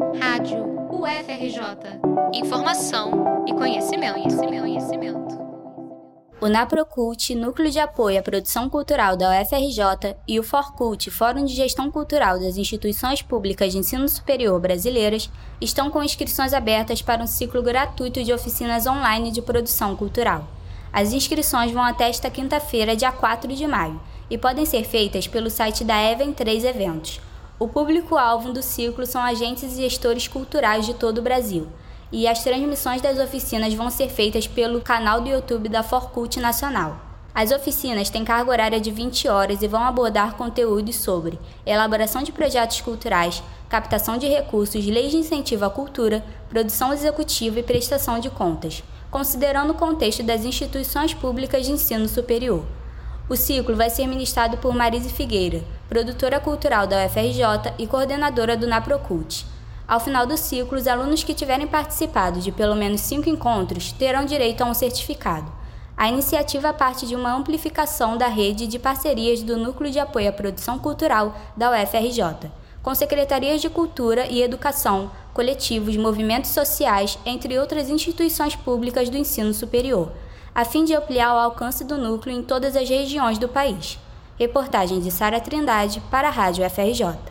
Rádio UFRJ. Informação e conhecimento, conhecimento, conhecimento. O NAPROCULT, Núcleo de Apoio à Produção Cultural da UFRJ, e o FORCULT, Fórum de Gestão Cultural das Instituições Públicas de Ensino Superior Brasileiras, estão com inscrições abertas para um ciclo gratuito de oficinas online de produção cultural. As inscrições vão até esta quinta-feira, dia 4 de maio, e podem ser feitas pelo site da Even 3 Eventos. O público-alvo do ciclo são agentes e gestores culturais de todo o Brasil, e as transmissões das oficinas vão ser feitas pelo canal do YouTube da Forcult Nacional. As oficinas têm carga horária de 20 horas e vão abordar conteúdos sobre elaboração de projetos culturais, captação de recursos, leis de incentivo à cultura, produção executiva e prestação de contas, considerando o contexto das instituições públicas de ensino superior. O ciclo vai ser ministrado por Marise Figueira, produtora cultural da UFRJ e coordenadora do NAPROCULT. Ao final do ciclo, os alunos que tiverem participado de pelo menos cinco encontros terão direito a um certificado. A iniciativa parte de uma amplificação da rede de parcerias do Núcleo de Apoio à Produção Cultural da UFRJ, com secretarias de Cultura e Educação, coletivos, movimentos sociais, entre outras instituições públicas do ensino superior a fim de ampliar o alcance do núcleo em todas as regiões do país. Reportagem de Sara Trindade para a Rádio FRJ.